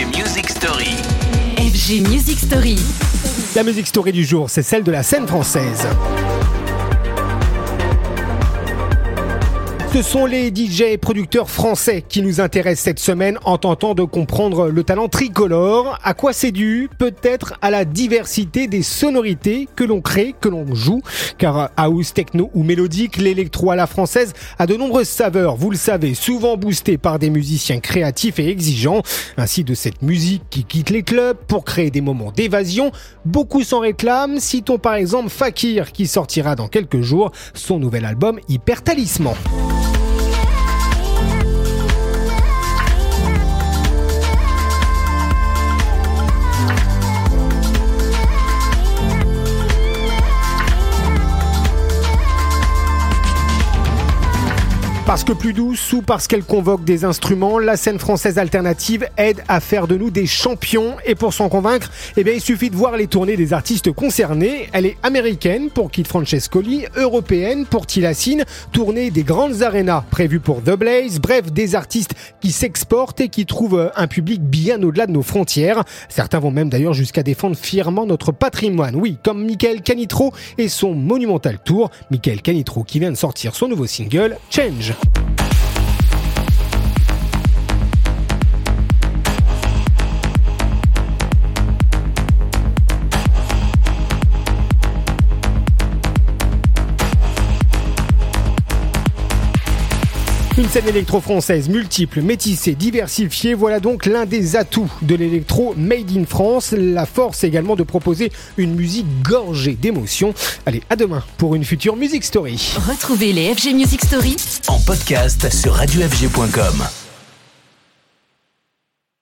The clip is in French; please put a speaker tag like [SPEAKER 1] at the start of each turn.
[SPEAKER 1] FG Music Story.
[SPEAKER 2] FG Music Story.
[SPEAKER 3] La musique story du jour, c'est celle de la scène française. Ce sont les DJ et producteurs français qui nous intéressent cette semaine en tentant de comprendre le talent tricolore. À quoi c'est dû? Peut-être à la diversité des sonorités que l'on crée, que l'on joue. Car house, techno ou mélodique, l'électro à la française a de nombreuses saveurs, vous le savez, souvent boostées par des musiciens créatifs et exigeants. Ainsi de cette musique qui quitte les clubs pour créer des moments d'évasion. Beaucoup s'en réclament. Citons par exemple Fakir qui sortira dans quelques jours son nouvel album Hyper Talisman. Parce que plus douce ou parce qu'elle convoque des instruments, la scène française alternative aide à faire de nous des champions. Et pour s'en convaincre, eh bien, il suffit de voir les tournées des artistes concernés. Elle est américaine pour Kid Francescoli, européenne pour Tilassine, tournée des grandes arénas prévues pour The Blaze. Bref, des artistes qui s'exportent et qui trouvent un public bien au-delà de nos frontières. Certains vont même d'ailleurs jusqu'à défendre fièrement notre patrimoine. Oui, comme Michael Canitro et son monumental tour. Michael Canitro qui vient de sortir son nouveau single, Change. Thank you. Une scène électro-française multiple, métissée, diversifiée, voilà donc l'un des atouts de l'électro made in France. La force également de proposer une musique gorgée d'émotions. Allez, à demain pour une future Music Story.
[SPEAKER 2] Retrouvez les FG Music Story
[SPEAKER 1] En podcast sur radiofg.com.